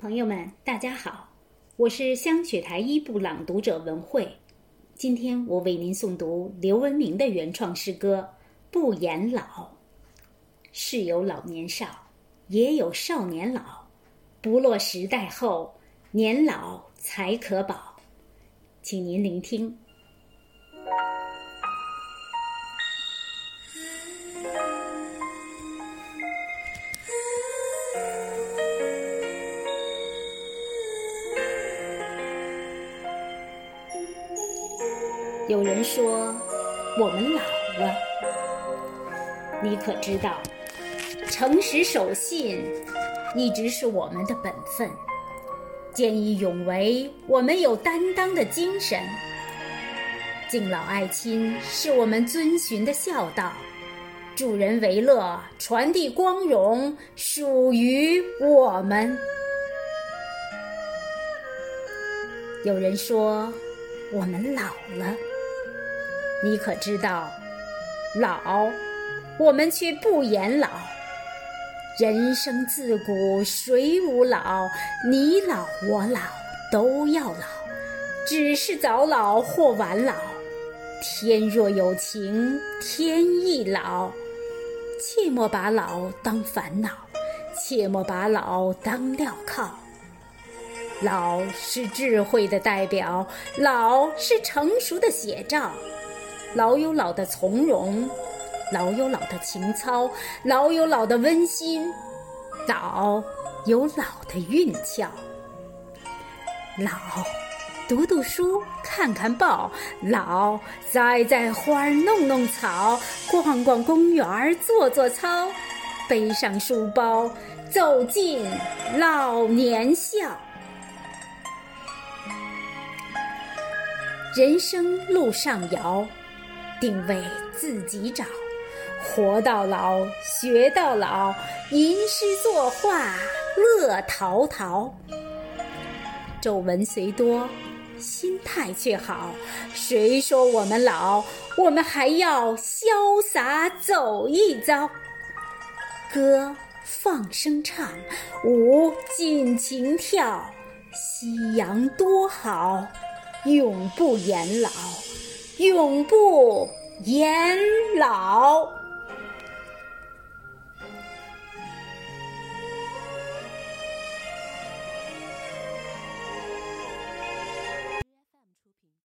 朋友们，大家好，我是香雪台一部朗读者文慧。今天我为您诵读刘文明的原创诗歌《不言老》。是有老年少，也有少年老，不落时代后，年老才可保。请您聆听。有人说我们老了，你可知道，诚实守信一直是我们的本分；见义勇为，我们有担当的精神；敬老爱亲是我们遵循的孝道；助人为乐，传递光荣，属于我们。有人说我们老了。你可知道，老，我们却不言老。人生自古谁无老？你老我老都要老，只是早老或晚老。天若有情天亦老，切莫把老当烦恼，切莫把老当镣铐。老是智慧的代表，老是成熟的写照。老有老的从容，老有老的情操，老有老的温馨，老有老的韵俏。老读读书，看看报，老栽栽花，弄弄草，逛逛公园，做做操，背上书包，走进老年校。人生路上遥。定位自己找，活到老学到老，吟诗作画乐陶陶。皱纹虽多，心态却好。谁说我们老？我们还要潇洒走一遭。歌放声唱，舞尽情跳，夕阳多好，永不言老。永不言老。